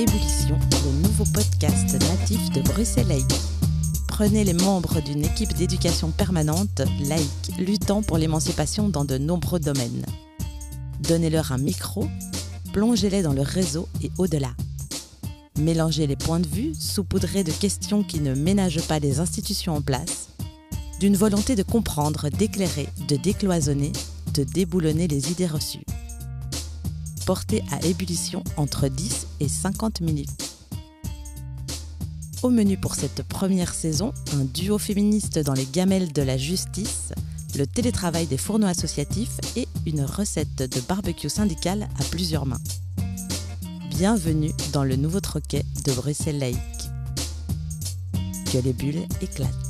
Ébullition, le nouveau podcast natif de Bruxelles Laïque. Prenez les membres d'une équipe d'éducation permanente, laïque, luttant pour l'émancipation dans de nombreux domaines. Donnez-leur un micro, plongez-les dans le réseau et au-delà. Mélangez les points de vue, saupoudrés de questions qui ne ménagent pas les institutions en place, d'une volonté de comprendre, d'éclairer, de décloisonner, de déboulonner les idées reçues. Portez à ébullition entre 10 et 50 minutes. Au menu pour cette première saison, un duo féministe dans les gamelles de la justice, le télétravail des fourneaux associatifs et une recette de barbecue syndical à plusieurs mains. Bienvenue dans le nouveau troquet de Bruxelles laïque. Que les bulles éclatent.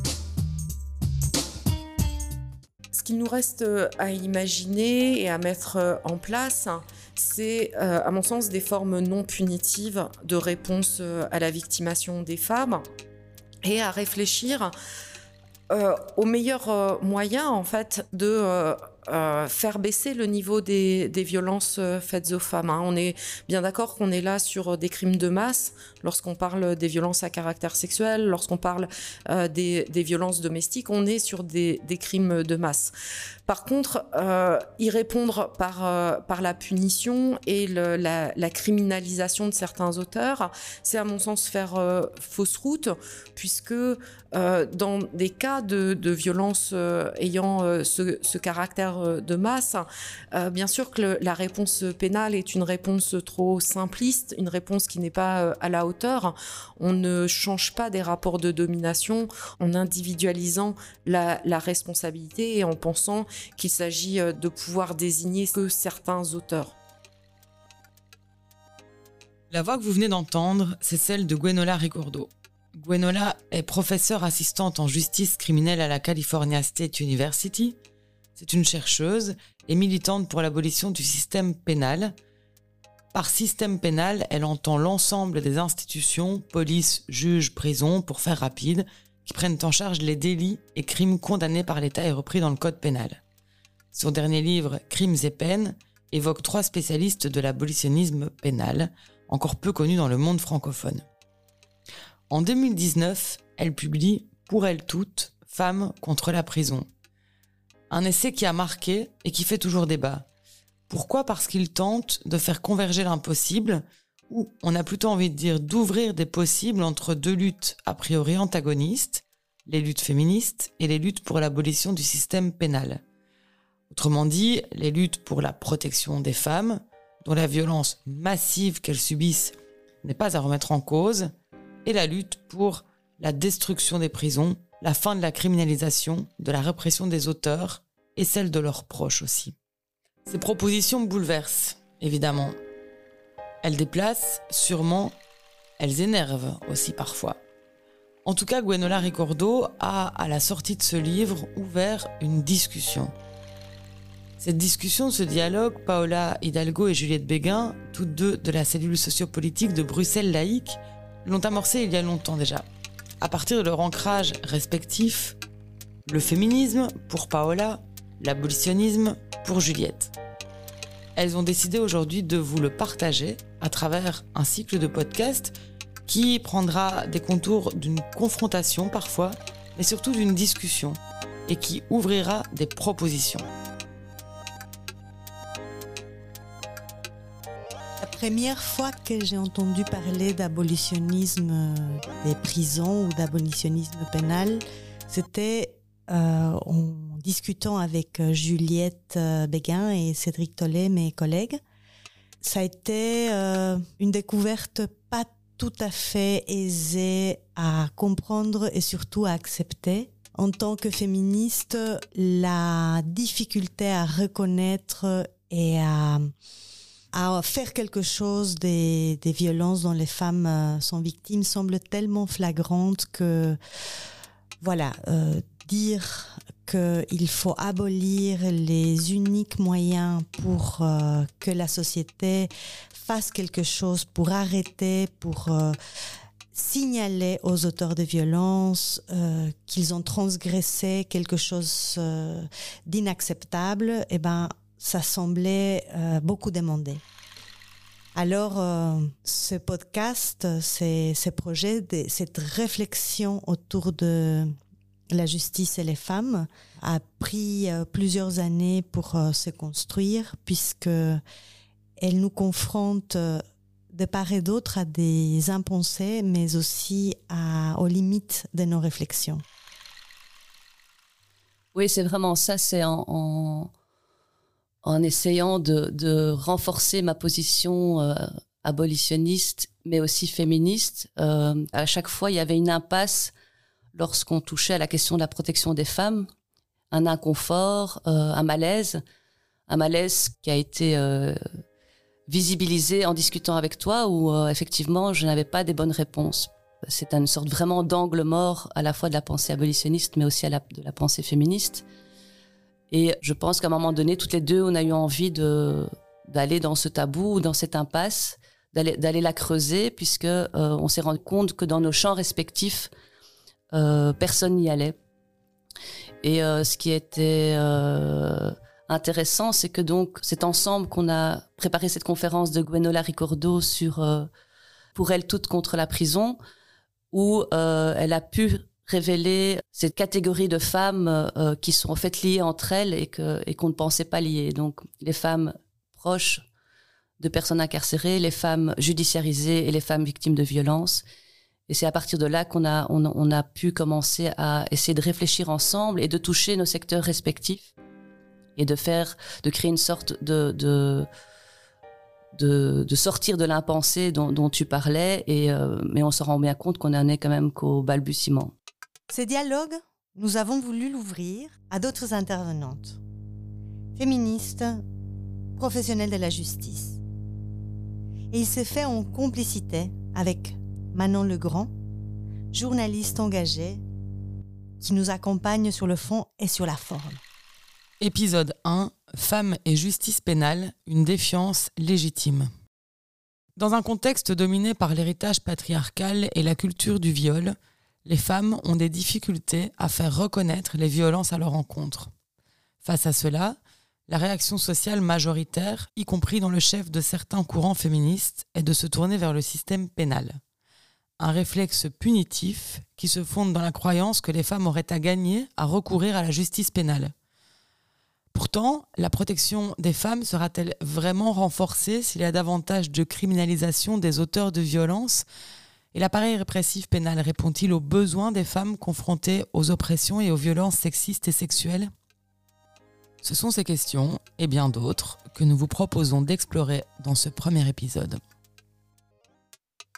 Nous reste à imaginer et à mettre en place, c'est, euh, à mon sens, des formes non punitives de réponse euh, à la victimation des femmes et à réfléchir euh, au meilleur moyen, en fait, de faire baisser le niveau des, violences faites aux femmes. Hein. On est bien d'accord qu'on est là sur des crimes de masse lorsqu'on parle des violences à caractère sexuel, lorsqu'on parle des, violences domestiques, on est sur des crimes de masse. Par contre, euh, y répondre par, euh, par la punition et la, criminalisation de certains auteurs, c'est à mon sens faire euh, fausse route, puisque dans des cas de, de violence ayant ce, caractère de masse, bien sûr que la réponse pénale est une réponse trop simpliste, une réponse qui n'est pas à la hauteur. On ne change pas des rapports de domination en individualisant la, la responsabilité et en pensant qu'il s'agit euh, de pouvoir désigner que certains auteurs. La voix que vous venez d'entendre, c'est celle de Gwenola Ricordo. Gwenola est professeure assistante en justice criminelle à la California State University. C'est une chercheuse et militante pour l'abolition du système pénal. Par système pénal, elle entend l'ensemble des institutions, police, juges, prison, pour faire rapide, qui prennent en charge les délits et crimes condamnés par l'État et repris dans le Code pénal. Son dernier livre, Crimes et peines, évoque trois spécialistes de l'abolitionnisme pénal, encore peu connus dans le monde francophone. En 2019, elle publie Pour elles toutes, Femmes contre la prison. Un essai qui a marqué et qui fait toujours débat. Pourquoi Parce qu'il tente de faire converger l'impossible, ou on a plutôt envie de dire d'ouvrir des possibles entre deux luttes a priori antagonistes, les luttes féministes et les luttes pour l'abolition du système pénal. Autrement dit, les luttes pour la protection des femmes, dont la violence massive qu'elles subissent n'est pas à remettre en cause, et la lutte pour la destruction des prisons, la fin de la criminalisation, de la répression des auteurs et celle de leurs proches aussi. Ces propositions bouleversent, évidemment. Elles déplacent, sûrement, elles énervent aussi parfois. En tout cas, Gwenola Ricordo a, à la sortie de ce livre, ouvert une discussion cette discussion, ce dialogue, Paola Hidalgo et Juliette Béguin, toutes deux de la cellule sociopolitique de Bruxelles laïque, l'ont amorcé il y a longtemps déjà. À partir de leur ancrage respectif, le féminisme pour Paola, l'abolitionnisme pour Juliette. Elles ont décidé aujourd'hui de vous le partager à travers un cycle de podcasts qui prendra des contours d'une confrontation parfois, mais surtout d'une discussion, et qui ouvrira des propositions. Première fois que j'ai entendu parler d'abolitionnisme euh, des prisons ou d'abolitionnisme pénal, c'était euh, en discutant avec euh, Juliette Béguin et Cédric Tollet, mes collègues. Ça a été une découverte pas tout à fait aisée à comprendre et surtout à accepter. En tant que féministe, la difficulté à reconnaître et à à faire quelque chose des, des violences dont les femmes euh, sont victimes semble tellement flagrante que, voilà, euh, dire qu'il faut abolir les uniques moyens pour euh, que la société fasse quelque chose, pour arrêter, pour signaler aux auteurs de violences qu'ils ont transgressé quelque chose d'inacceptable, eh ben, ça semblait euh, beaucoup demandé. Alors, euh, ce podcast, ces, ces projets, cette réflexion autour de la justice et les femmes a pris euh, plusieurs années pour se construire puisque elle nous confronte de part et d'autre à des impensés, mais aussi à, aux limites de nos réflexions. Oui, c'est vraiment ça. C'est en, essayant de, de, renforcer ma position euh, abolitionniste, mais aussi féministe. Euh, à chaque fois, il y avait une impasse lorsqu'on touchait à la question de la protection des femmes, un inconfort, euh, un malaise, un malaise qui a été visibilisé en discutant avec toi, où effectivement, je n'avais pas des bonnes réponses c'est une sorte vraiment d'angle mort à la fois de la pensée abolitionniste, mais aussi à la, de la pensée féministe. Et je pense qu'à un moment donné, toutes les deux, on a eu envie de d'aller dans ce tabou, dans cette impasse, d'aller d'aller la creuser, puisque euh, on s'est rendu compte que dans nos champs respectifs, euh, personne n'y allait. Et euh, ce qui était intéressant, c'est que donc c'est ensemble qu'on a préparé cette conférence de Gwenola Ricordo sur pour elle toute contre la prison où euh, elle a pu révéler cette catégorie de femmes euh, qui sont en fait liées entre elles et que et qu'on ne pensait pas liées. Donc les femmes proches de personnes incarcérées, les femmes judiciarisées et les femmes victimes de violences. Et c'est à partir de là qu'on a on, a pu commencer à essayer de réfléchir ensemble et de toucher nos secteurs respectifs et de faire de créer une sorte de, de de, sortir de l'impensé dont, tu parlais, et, euh, mais on se rend bien compte qu'on en est quand même qu'au balbutiement. Ce dialogue, nous avons voulu l'ouvrir à d'autres intervenantes, féministes, professionnelles de la justice. Et il s'est fait en complicité avec Manon Legrand, journaliste engagée, qui nous accompagne sur le fond et sur la forme. Épisode 1 Femmes et justice pénale, une défiance légitime. Dans un contexte dominé par l'héritage patriarcal et la culture du viol, les femmes ont des difficultés à faire reconnaître les violences à leur encontre. Face à cela, la réaction sociale majoritaire, y compris dans le chef de certains courants féministes, est de se tourner vers le système pénal. Un réflexe punitif qui se fonde dans la croyance que les femmes auraient à gagner à recourir à la justice pénale. Pourtant, la protection des femmes sera-t-elle vraiment renforcée s'il y a davantage de criminalisation des auteurs de violences Et l'appareil répressif pénal répond-il aux besoins des femmes confrontées aux oppressions et aux violences sexistes et sexuelles? Ce sont ces questions, et bien d'autres, que nous vous proposons d'explorer dans ce premier épisode.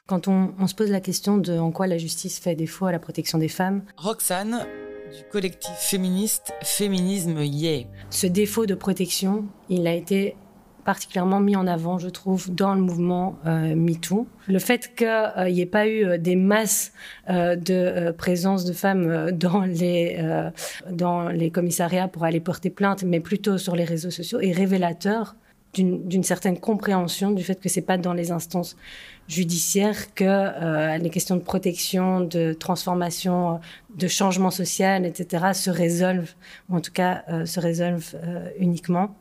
Quand on, on, se pose la question de en quoi la justice fait défaut à la protection des femmes, Roxane, du collectif féministe Féminisme Yé. Ce défaut de protection, il a été particulièrement mis en avant, je trouve, dans le mouvement euh, MeToo. Le fait qu'il n'y ait pas eu euh, des masses euh, de présence de femmes dans les, dans les commissariats pour aller porter plainte, mais plutôt sur les réseaux sociaux, est révélateur d'une certaine compréhension du fait que c'est pas dans les instances judiciaires que euh, les questions de protection, de transformation, de changement social, etc. se résolvent, ou en tout cas euh, se résolvent euh, uniquement.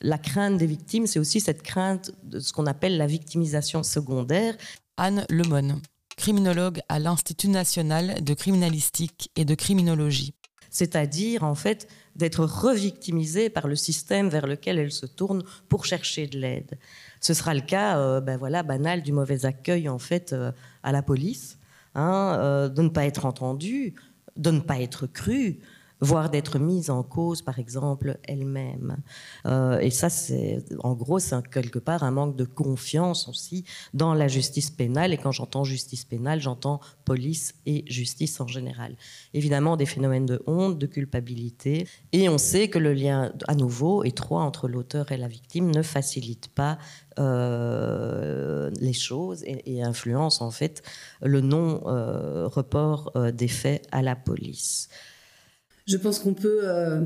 La crainte des victimes, c'est aussi cette crainte de ce qu'on appelle la victimisation secondaire. Anne Lemon, criminologue à l'Institut national de criminalistique et de criminologie. C'est-à-dire, en fait, d'être revictimisée par le système vers lequel elle se tourne pour chercher de l'aide. Ce sera le cas, euh, ben voilà, banal du mauvais accueil en fait euh, à la police, hein, euh, de ne pas être entendue, de ne pas être crue, voire d'être mise en cause, par exemple, elle-même. Euh, et ça, c'est, en gros, c'est quelque part un manque de confiance aussi dans la justice pénale. Et quand j'entends justice pénale, j'entends police et justice en général. Évidemment, des phénomènes de honte, de culpabilité. Et on sait que le lien, à nouveau, étroit entre l'auteur et la victime ne facilite pas euh, les choses et, influence en fait le non-report euh, des faits à la police. Je pense qu'on peut euh,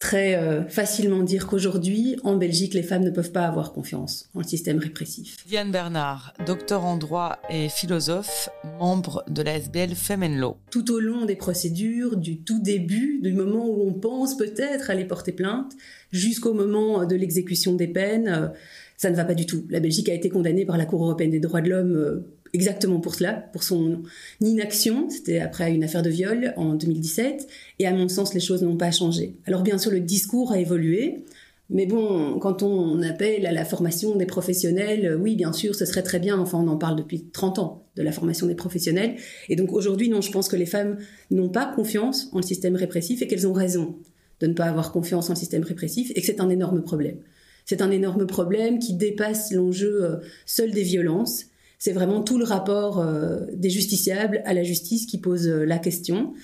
très euh, facilement dire qu'aujourd'hui, en Belgique, les femmes ne peuvent pas avoir confiance en le système répressif. Diane Bernard, docteur en droit et philosophe, membre de la SBL Law. Tout au long des procédures, du tout début, du moment où on pense peut-être aller porter plainte, jusqu'au moment de l'exécution des peines, euh, Ça ne va pas du tout. La Belgique a été condamnée par la Cour européenne des droits de l'homme exactement pour cela, pour son inaction. C'était après une affaire de viol en 2017. Et à mon sens, les choses n'ont pas changé. Alors bien sûr, le discours a évolué. Mais bon, quand on appelle à la formation des professionnels, euh, oui, bien sûr, ce serait très bien. Enfin, on en parle depuis 30 ans de la formation des professionnels. Et donc aujourd'hui, non, je pense que les femmes n'ont pas confiance en le système répressif et qu'elles ont raison de ne pas avoir confiance en le système répressif et que c'est un énorme problème. C'est un énorme problème qui dépasse l'enjeu euh, seul des violences c'est vraiment tout le rapport euh, des justiciables à la justice qui pose euh, la question.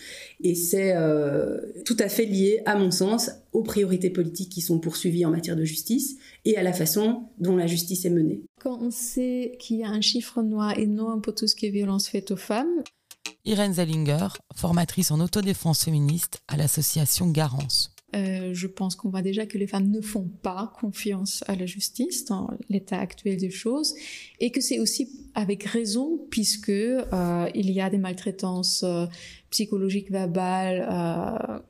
Et c'est euh, tout à fait lié, à mon sens, aux priorités politiques qui sont poursuivies en matière de justice et à la façon dont la justice est menée. Quand on sait qu'il y a un chiffre noir énorme pour tout ce qui est violence faite aux femmes. Irène Zellinger, formatrice en autodéfense féministe à l'association Garance. Euh, je pense qu'on voit déjà que les femmes ne font pas confiance à la justice dans l'état actuel des choses et que c'est aussi avec raison puisque euh, il y a des maltraitances euh, psychologiques verbales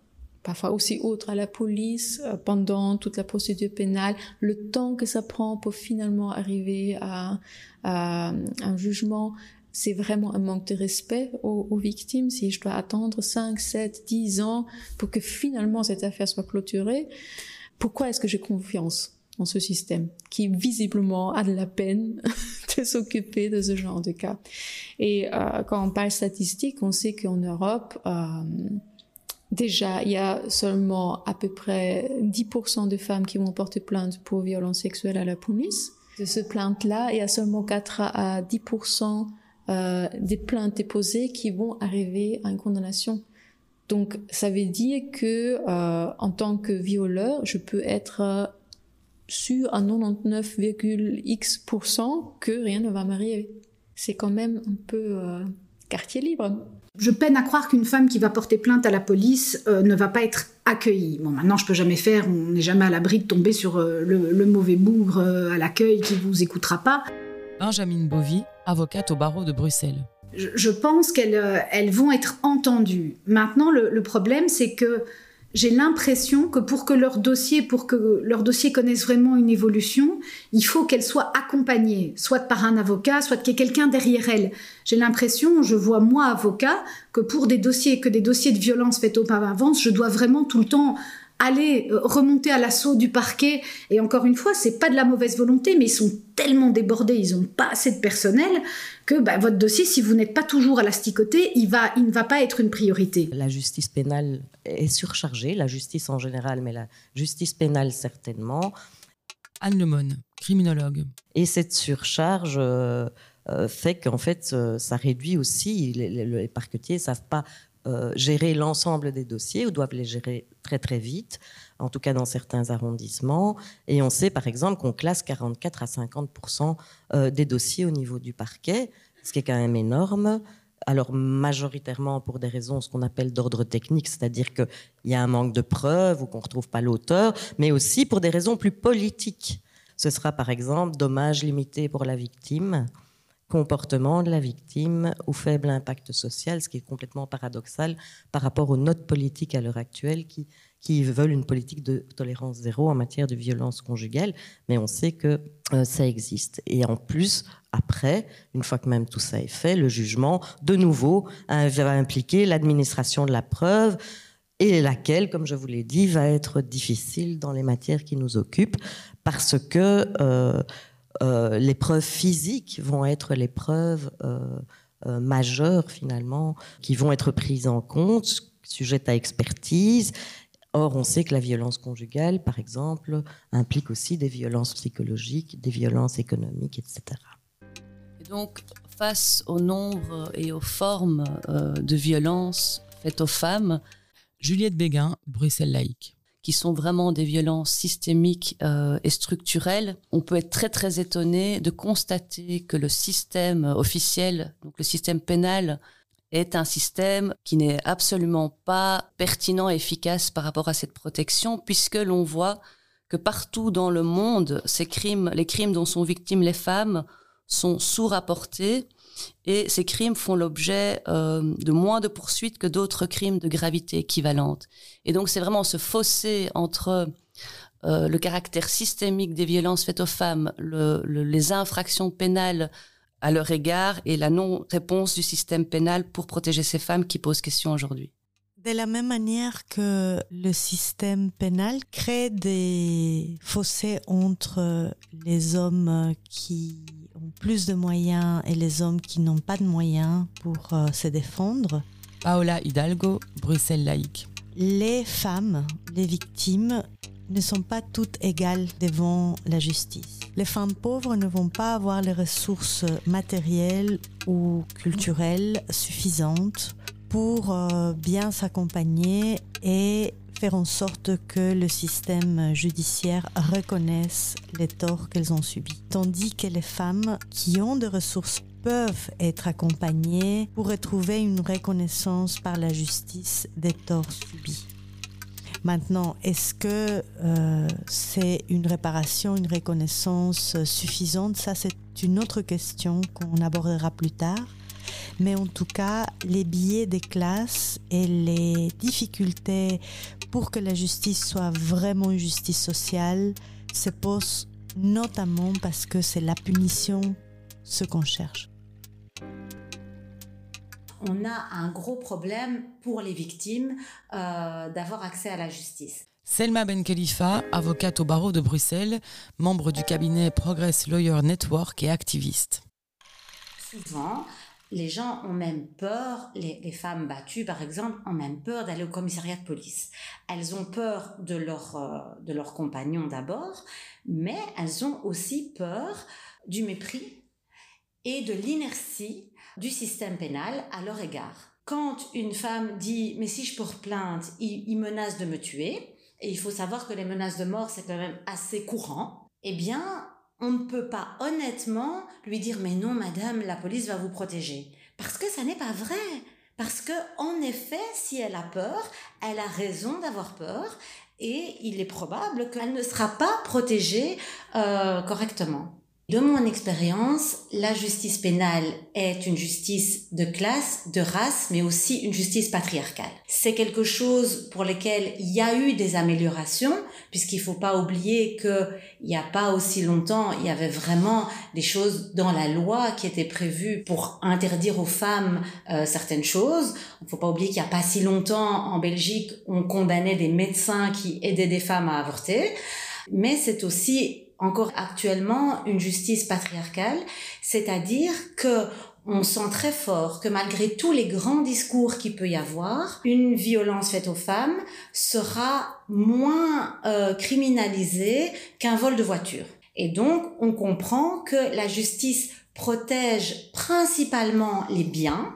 parfois aussi autres à la police pendant toute la procédure pénale, le temps que ça prend pour finalement arriver à un jugement, c'est vraiment un manque de respect aux, victimes. Si je dois attendre 5, 7, 10 ans pour que finalement cette affaire soit clôturée, pourquoi est-ce que j'ai confiance en ce système qui visiblement a de la peine de s'occuper de ce genre de cas? Et euh, quand on parle statistique, on sait qu'en Europe, euh, déjà, il y a seulement à peu près 10% de femmes qui vont porter plainte pour violence sexuelle à la police. De ce plainte-là, il y a seulement 4 à 10% euh, des plaintes déposées qui vont arriver à une condamnation. Donc, ça veut dire que euh, en tant que violeur, je peux être euh, sûr à 99,x% que rien ne va m'arriver. C'est quand même un peu euh, quartier libre. Je peine à croire qu'une femme qui va porter plainte à la police euh, ne va pas être accueillie. Bon, maintenant, je peux jamais faire, on n'est jamais à l'abri de tomber sur le, le, mauvais bougre à l'accueil qui vous écoutera pas. Benjamin Bovy, avocate au barreau de Bruxelles. Je, pense qu'elles euh, vont être entendues. Maintenant, le, problème, c'est que j'ai l'impression que pour que leur dossier, pour que connaisse vraiment une évolution, il faut qu'elles soient accompagnées, soit par un avocat, soit qu'il y ait quelqu'un derrière elles. J'ai l'impression, je vois moi avocat, que pour des dossiers, que des dossiers de violence faits au pas avance, je dois vraiment tout le temps aller euh, remonter à l'assaut du parquet. Et encore une fois, c'est pas de la mauvaise volonté, mais ils sont tellement débordés, ils ont pas assez de personnel que bah, votre dossier, si vous n'êtes pas toujours à il va, il ne va pas être une priorité. La justice pénale est surchargée, la justice en général, mais la justice pénale certainement. Anne Lemon, criminologue. Et cette surcharge euh, euh, fait qu'en fait, ça réduit aussi, les, les, les parquetiers ne savent pas euh, gérer l'ensemble des dossiers ou doivent les gérer très très vite, en tout cas dans certains arrondissements. Et on sait par exemple qu'on classe 44 à 50% euh, des dossiers au niveau du parquet, ce qui est quand même énorme. Alors majoritairement pour des raisons ce qu'on appelle d'ordre technique, c'est-à-dire qu'il y a un manque de preuves ou qu'on ne retrouve pas l'auteur, mais aussi pour des raisons plus politiques. Ce sera par exemple dommage limité pour la victime comportement de la victime ou faible impact social, ce qui est complètement paradoxal par rapport aux notes politiques à l'heure actuelle qui, qui veulent une politique de tolérance zéro en matière de violence conjugale, mais on sait que euh, ça existe. Et en plus, après, une fois que même tout ça est fait, le jugement, de nouveau, va impliquer l'administration de la preuve, et laquelle, comme je vous l'ai dit, va être difficile dans les matières qui nous occupent, parce que... Euh, euh, les preuves physiques vont être les preuves euh, euh, majeures finalement qui vont être prises en compte, sujettes à expertise. Or, on sait que la violence conjugale, par exemple, implique aussi des violences psychologiques, des violences économiques, etc. Et donc, face au nombre et aux formes de violences faites aux femmes, Juliette Béguin, Bruxelles laïque qui sont vraiment des violences systémiques euh, et structurelles, on peut être très très étonné de constater que le système officiel, donc le système pénal, est un système qui n'est absolument pas pertinent et efficace par rapport à cette protection, puisque l'on voit que partout dans le monde, ces crimes, les crimes dont sont victimes les femmes, sont sous-rapportés et ces crimes font l'objet euh, de moins de poursuites que d'autres crimes de gravité équivalente. Et donc c'est vraiment ce fossé entre euh, le caractère systémique des violences faites aux femmes, les infractions pénales à leur égard et la non-réponse du système pénal pour protéger ces femmes qui posent question aujourd'hui. De la même manière que le système pénal crée des fossés entre les hommes qui plus de moyens et les hommes qui n'ont pas de moyens pour euh, se défendre. Paola Hidalgo, Bruxelles laïque. Les femmes, les victimes, ne sont pas toutes égales devant la justice. Les femmes pauvres ne vont pas avoir les ressources matérielles ou culturelles suffisantes pour euh, bien s'accompagner et faire en sorte que le système judiciaire reconnaisse les torts qu'elles ont subis. Tandis que les femmes qui ont des ressources peuvent être accompagnées pour retrouver une reconnaissance par la justice des torts subis. Maintenant, est-ce que euh, c'est une réparation, une reconnaissance suffisante? Ça, c'est une autre question qu'on abordera plus tard. Mais en tout cas, les billets des classes et les difficultés pour que la justice soit vraiment une justice sociale se posent notamment parce que c'est la punition ce qu'on cherche. On a un gros problème pour les victimes euh, d'avoir accès à la justice. Selma Ben Khalifa, avocate au barreau de Bruxelles, membre du cabinet Progress Lawyer Network et activiste. Souvent, les gens ont même peur, les, femmes battues par exemple, ont même peur d'aller au commissariat de police. Elles ont peur de leur, euh, de leur compagnon d'abord, mais elles ont aussi peur du mépris et de l'inertie du système pénal à leur égard. Quand une femme dit mais si je porte plainte, il, il menace de me tuer, et il faut savoir que les menaces de mort c'est quand même assez courant, eh bien on ne peut pas honnêtement lui dire mais non madame, la police va vous protéger. Parce que ça n'est pas vrai. Parce que, en effet, si elle a peur, elle a raison d'avoir peur et il est probable qu'elle ne sera pas protégée euh, correctement. De mon expérience, la justice pénale est une justice de classe, de race, mais aussi une justice patriarcale. C'est quelque chose pour lequel il y a eu des améliorations, puisqu'il faut pas oublier que il n'y a pas aussi longtemps, il y avait vraiment des choses dans la loi qui étaient prévues pour interdire aux femmes euh, certaines choses. Il faut pas oublier qu'il n'y a pas si longtemps, en Belgique, on condamnait des médecins qui aidaient des femmes à avorter. Mais c'est aussi encore actuellement une justice patriarcale, c'est-à-dire que on sent très fort que malgré tous les grands discours qu'il peut y avoir, une violence faite aux femmes sera moins euh, criminalisée qu'un vol de voiture. Et donc, on comprend que la justice protège principalement les biens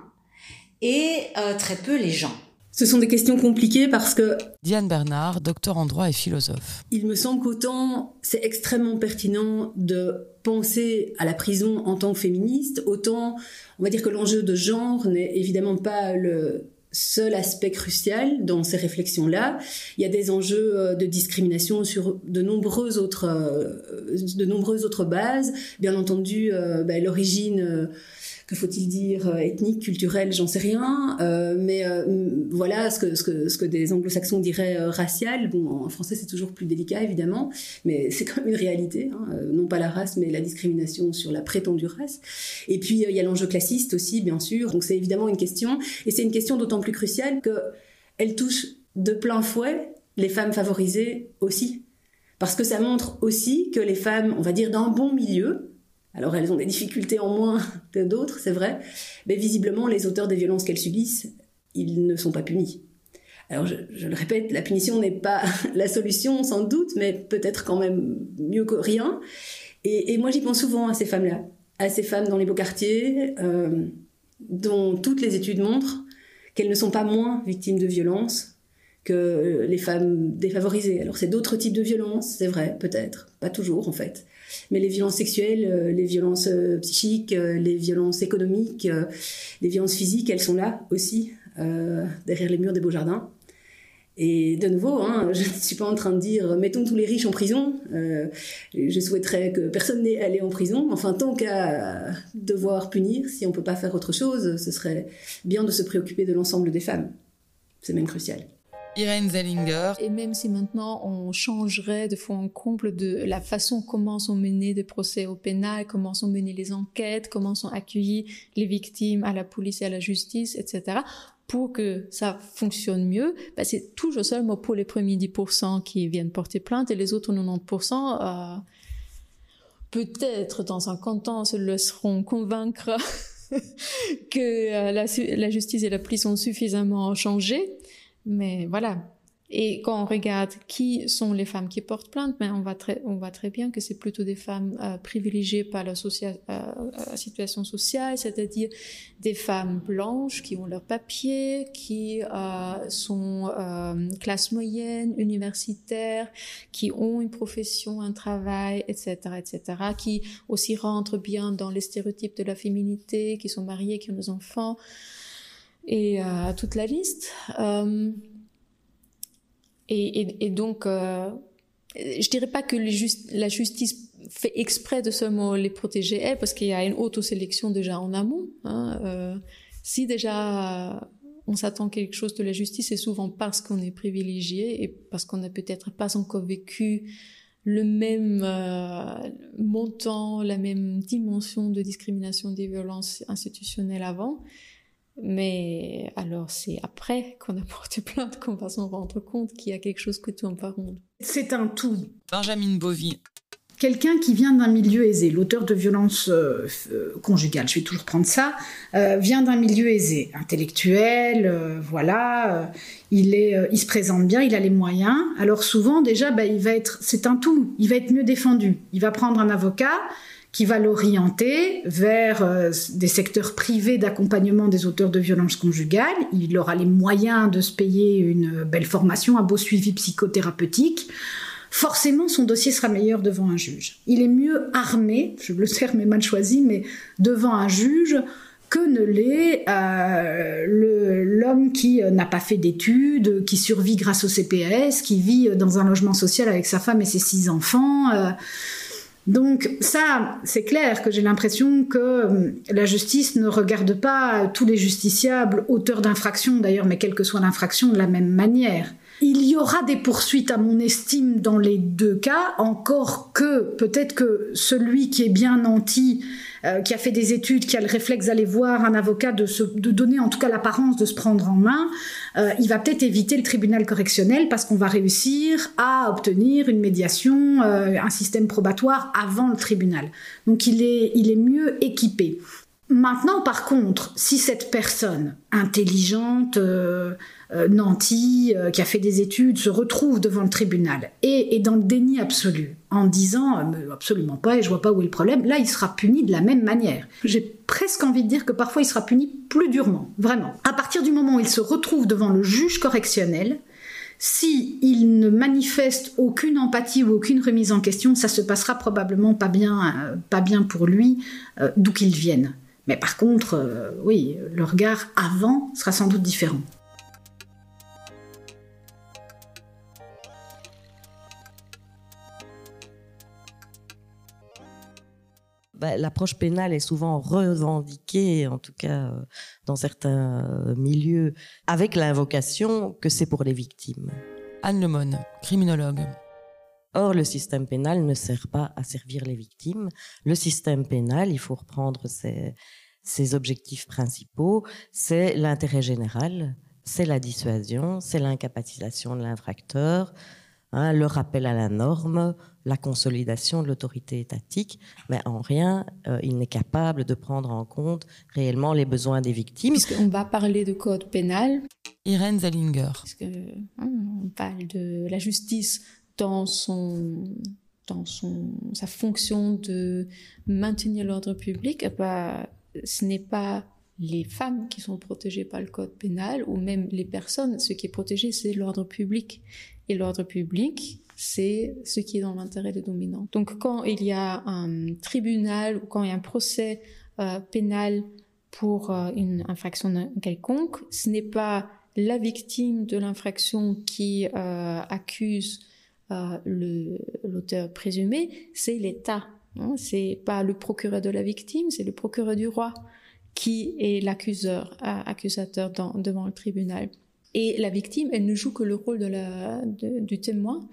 et euh, très peu les gens. Ce sont des questions compliquées parce que... Diane Bernard, docteur en droit et philosophe. Il me semble qu'autant c'est extrêmement pertinent de penser à la prison en tant que féministe, autant on va dire que l'enjeu de genre n'est évidemment pas le seul aspect crucial dans ces réflexions-là. Il y a des enjeux euh, de discrimination sur de nombreuses autres, euh, de nombreuses autres bases. Bien entendu, euh, ben, l'origine que faut-il dire, euh, ethnique, culturel, j'en sais rien, euh, mais euh, voilà ce que, ce que, ce que des anglo-saxons diraient racial. Bon, en français c'est toujours plus délicat évidemment, mais c'est quand même une réalité, hein. non pas la race, mais la discrimination sur la prétendue race. Et puis il y a l'enjeu classiste aussi, bien sûr, donc c'est évidemment une question, et c'est une question d'autant plus cruciale qu'elle touche de plein fouet les femmes favorisées aussi. Parce que ça montre aussi que les femmes, on va dire, d'un bon milieu, alors elles ont des difficultés en moins que d'autres, c'est vrai, mais visiblement les auteurs des violences qu'elles subissent, ils ne sont pas punis. Alors je, le répète, la punition n'est pas la solution sans doute, mais peut-être quand même mieux que rien. Et, moi j'y pense souvent à ces femmes-là, à ces femmes dans les beaux quartiers, euh, dont toutes les études montrent qu'elles ne sont pas moins victimes de violences que les femmes défavorisées. Alors c'est d'autres types de violences, c'est vrai, peut-être, pas toujours en fait. Mais les violences sexuelles, euh, les violences euh, psychiques, euh, les violences économiques, les violences physiques, elles sont là aussi, derrière les murs des beaux jardins. Et de nouveau, hein, je ne suis pas en train de dire mettons tous les riches en prison. je souhaiterais que personne n'ait allé en prison. Enfin, tant qu'à devoir punir, si on ne peut pas faire autre chose, ce serait bien de se préoccuper de l'ensemble des femmes. C'est même crucial. Irène Zellinger. Et même si maintenant on changerait de fond en comble de la façon comment sont menés des procès au pénal, comment sont menées les enquêtes, comment sont accueillis les victimes à la police et à la justice, etc., pour que ça fonctionne mieux, ben c'est toujours seulement pour les premiers 10% qui viennent porter plainte et les autres 90%, euh, peut-être dans 50 ans, se laisseront convaincre que euh, la, justice et la police ont suffisamment changé. Mais voilà, et quand on regarde qui sont les femmes qui portent plainte, ben on, voit très, bien que c'est plutôt des femmes euh, privilégiées par la, euh, euh, situation sociale, c'est-à-dire des femmes blanches qui ont leur papier, qui sont classe moyenne, universitaires, qui ont une profession, un travail, etc., etc., qui aussi rentrent bien dans les stéréotypes de la féminité, qui sont mariées, qui ont des enfants, et toute la liste. Et, et, donc, euh, je dirais pas que la justice fait exprès de seulement les protéger elles, parce qu'il y a une auto-sélection déjà en amont. Hein, euh, si déjà on s'attend quelque chose de la justice, c'est souvent parce qu'on est privilégié et parce qu'on n'a peut-être pas encore vécu le même euh, montant, la même dimension de discrimination des violences institutionnelles avant. Mais alors c'est après qu'on a porté plainte qu'on va s'en rendre compte qu'il y a quelque chose que tourne pas rond. C'est un tout. Benjamin Bovy. Quelqu'un qui vient d'un milieu aisé, l'auteur de violences euh, euh, conjugales, je vais toujours prendre ça, euh, vient d'un milieu aisé, intellectuel, voilà, il, est, il se présente bien, il a les moyens. Alors souvent déjà, bah, il va être, c'est un tout, il va être mieux défendu. Il va prendre un avocat, qui va l'orienter vers euh, des secteurs privés d'accompagnement des auteurs de violences conjugales. Il aura les moyens de se payer une belle formation, un beau suivi psychothérapeutique. Forcément, son dossier sera meilleur devant un juge. Il est mieux armé, je le terme est mal choisi, mais devant un juge que ne l'est euh, l'homme qui euh, n'a pas fait d'études, qui survit grâce au CPS, qui vit dans un logement social avec sa femme et ses six enfants. Donc ça, c'est clair que j'ai l'impression que euh, la justice ne regarde pas tous les justiciables, auteurs d'infractions d'ailleurs, mais quelle que soit l'infraction, de la même manière. Il y aura des poursuites à mon estime dans les deux cas, encore que peut-être que celui qui est bien nanti, euh, qui a fait des études, qui a le réflexe d'aller voir un avocat, de, de donner en tout cas l'apparence de se prendre en main, euh, il va peut-être éviter le tribunal correctionnel parce qu'on va réussir à obtenir une médiation, euh, un système probatoire avant le tribunal. Donc il est, il est mieux équipé. Maintenant, par contre, si cette personne intelligente, euh, euh nantie, qui a fait des études, se retrouve devant le tribunal et est dans le déni absolu, en disant absolument pas et je vois pas où est le problème, là il sera puni de la même manière. J'ai presque envie de dire que parfois il sera puni plus durement, vraiment. À partir du moment où il se retrouve devant le juge correctionnel, si il ne manifeste aucune empathie ou aucune remise en question, ça se passera probablement pas bien, euh, pas bien pour lui, euh, d'où qu'il vienne. Mais par contre, euh, oui, le regard avant sera sans doute différent. Bah, l'approche pénale est souvent revendiquée, en tout cas euh, dans certains euh, milieux, avec l'invocation que c'est pour les victimes. Anne Lemon, criminologue. Or, le système pénal ne sert pas à servir les victimes. Le système pénal, il faut reprendre ses, ses objectifs principaux, c'est l'intérêt général, c'est la dissuasion, c'est l'incapacitation de l'infracteur, hein, le rappel à la norme, la consolidation de l'autorité étatique, mais en rien, euh, il n'est capable de prendre en compte réellement les besoins des victimes. Puisqu'on va parler de code pénal. Irène Zallinger. Parce que, hein, on parle de la justice dans son dans son, sa fonction de maintenir l'ordre public, bah, ce n'est pas les femmes qui sont protégées par le code pénal ou même les personnes. Ce qui est protégé, c'est l'ordre public. Et l'ordre public, c'est ce qui est dans l'intérêt des dominants. Donc quand il y a un tribunal ou quand il y a un procès euh, pénal pour euh, une infraction quelconque, ce n'est pas la victime de l'infraction qui euh, accuse l'auteur présumé, c'est l'État. Hein. C'est pas le procureur de la victime, c'est le procureur du roi qui est l'accuseur, devant le tribunal. Et la victime, elle ne joue que le rôle de la, du témoin.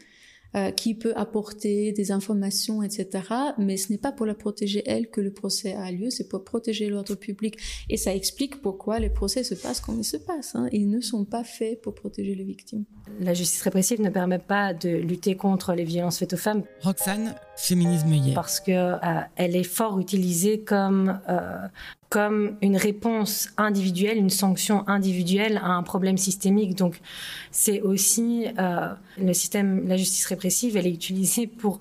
Euh, qui peut apporter des informations, etc. Mais ce n'est pas pour la protéger elle que le procès a lieu, c'est pour protéger l'ordre public. Et ça explique pourquoi les procès se passent comme ils se passent. Hein. Ils ne sont pas faits pour protéger les victimes. La justice répressive ne permet pas de lutter contre les violences faites aux femmes. Roxane, féminisme hier. Parce qu'elle euh, est fort utilisée comme euh, comme une réponse individuelle, une sanction individuelle à un problème systémique. Donc, c'est aussi euh, le système, la justice répressive, elle est utilisée pour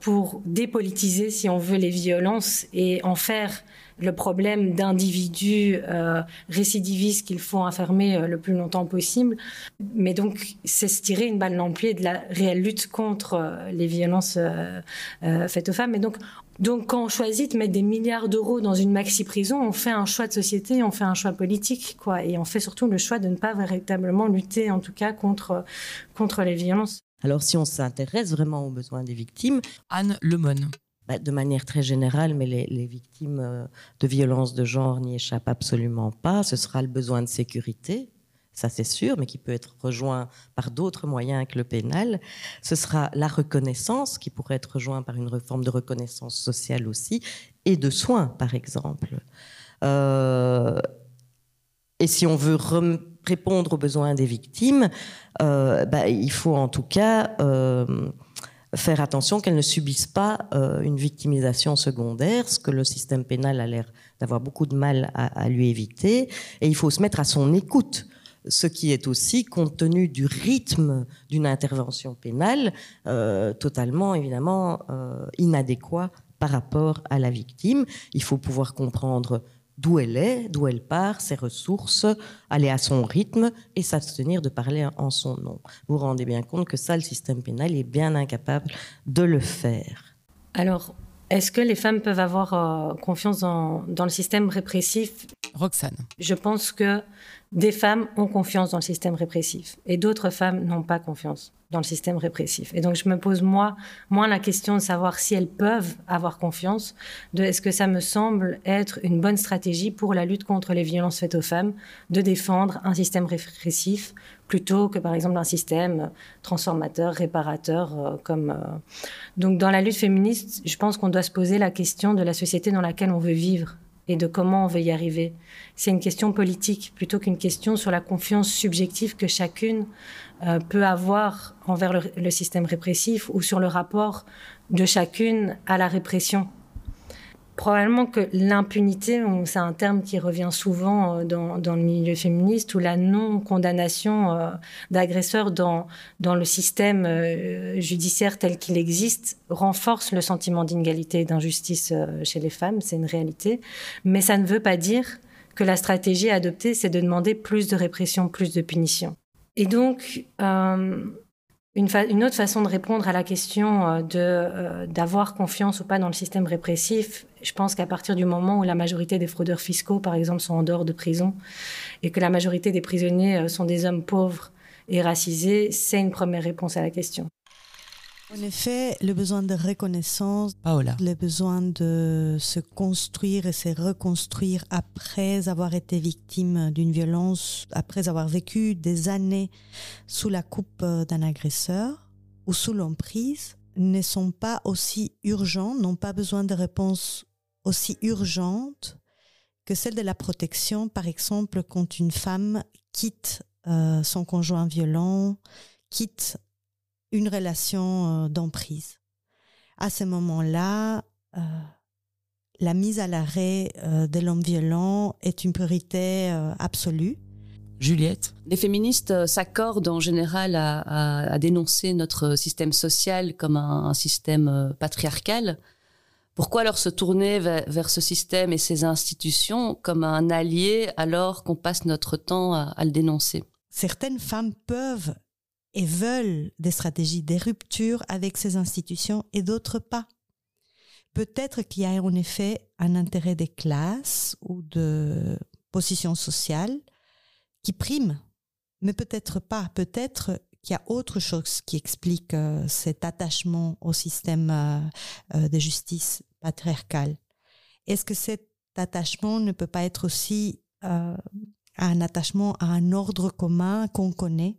pour dépolitiser, si on veut, les violences et en faire le problème d'individus euh, récidivistes qu'il faut enfermer euh, le plus longtemps possible. Mais donc, c'est se tirer une balle dans le pied de la réelle lutte contre les violences faites aux femmes. Et donc, donc, quand on choisit de mettre des milliards d'euros dans une maxi-prison, on fait un choix de société, on fait un choix politique, quoi. Et on fait surtout le choix de ne pas véritablement lutter, en tout cas, contre, contre les violences. Alors, si on s'intéresse vraiment aux besoins des victimes, Anne Lemone. Bah, de manière très générale, mais les, les victimes euh, de violences de genre n'y échappent absolument pas. Ce sera le besoin de sécurité, ça c'est sûr, mais qui peut être rejoint par d'autres moyens que le pénal. Ce sera la reconnaissance, qui pourrait être rejoint par une forme de reconnaissance sociale aussi, et de soins, par exemple. Euh, et si on veut répondre aux besoins des victimes, euh, bah, il faut en tout cas euh, faire attention qu'elles ne subissent pas une victimisation secondaire, ce que le système pénal a l'air d'avoir beaucoup de mal à, lui éviter. Et il faut se mettre à son écoute, ce qui est aussi, compte tenu du rythme d'une intervention pénale, euh, totalement évidemment euh, inadéquat par rapport à la victime. Il faut pouvoir comprendre d'où elle est, d'où elle part, ses ressources, aller à son rythme et s'abstenir de parler en son nom. Vous vous rendez bien compte que ça, le système pénal est bien incapable de le faire. Alors, est-ce que les femmes peuvent avoir euh, confiance dans, dans, le système répressif? Je pense que des femmes ont confiance dans le système répressif et d'autres femmes n'ont pas confiance dans le système répressif. Et donc je me pose moi moins la question de savoir si elles peuvent avoir confiance, de est-ce que ça me semble être une bonne stratégie pour la lutte contre les violences faites aux femmes, de défendre un système répressif plutôt que par exemple un système transformateur, réparateur euh, comme euh... donc dans la lutte féministe, je pense qu'on doit se poser la question de la société dans laquelle on veut vivre et de comment on veut y arriver. C'est une question politique plutôt qu'une question sur la confiance subjective que chacune euh, peut avoir envers le, le, système répressif ou sur le rapport de chacune à la répression. Probablement que l'impunité, c'est un terme qui revient souvent euh, dans, le milieu féministe, ou la non-condamnation euh, d'agresseurs dans, le système euh, judiciaire tel qu'il existe renforce le sentiment d'inégalité et d'injustice chez les femmes, c'est une réalité. Mais ça ne veut pas dire que la stratégie adoptée, c'est de demander plus de répression, plus de punition. Et donc, une, autre façon de répondre à la question de euh, d'avoir confiance ou pas dans le système répressif, je pense qu'à partir du moment où la majorité des fraudeurs fiscaux, par exemple, sont en dehors de prison et que la majorité des prisonniers euh, sont des hommes pauvres et racisés, c'est une première réponse à la question. En effet, le besoin de reconnaissance, Paola. le besoin de se construire et se reconstruire après avoir été victime d'une violence, après avoir vécu des années sous la coupe d'un agresseur ou sous l'emprise, ne sont pas aussi urgents, n'ont pas besoin de réponses aussi urgentes que celle de la protection, par exemple, quand une femme quitte euh, son conjoint violent, quitte une relation euh, d'emprise. À ce moment-là, euh, la mise à l'arrêt euh, de l'homme violent est une priorité euh, absolue. Juliette Les féministes s'accordent en général à, à, à, dénoncer notre système social comme un, un système patriarcal. Pourquoi alors se tourner vers, vers, ce système et ses institutions comme un allié alors qu'on passe notre temps à, à le dénoncer? Certaines femmes peuvent et veulent des stratégies de rupture avec ces institutions et d'autres pas. Peut-être qu'il y a en effet un intérêt des classes ou de position sociale qui prime, mais peut-être pas. Peut-être qu'il y a autre chose qui explique euh, cet attachement au système euh, euh, de justice patriarcale. Est-ce que cet attachement ne peut pas être aussi un attachement à un ordre commun qu'on connaît?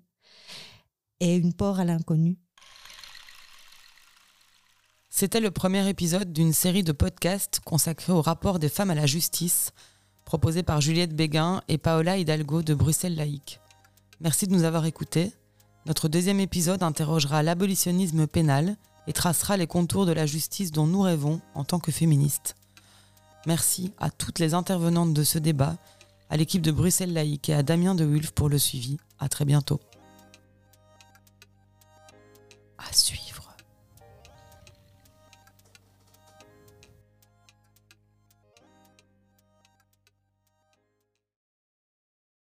Et une peur à l'inconnu. C'était le premier épisode d'une série de podcasts consacrés au rapport des femmes à la justice, proposé par Juliette Béguin et Paola Hidalgo de Bruxelles Laïque. Merci de nous avoir écoutés. Notre deuxième épisode interrogera l'abolitionnisme pénal et tracera les contours de la justice dont nous rêvons en tant que féministes. Merci à toutes les intervenantes de ce débat, à l'équipe de Bruxelles Laïque et à Damien de Wulf pour le suivi. À très bientôt à suivre.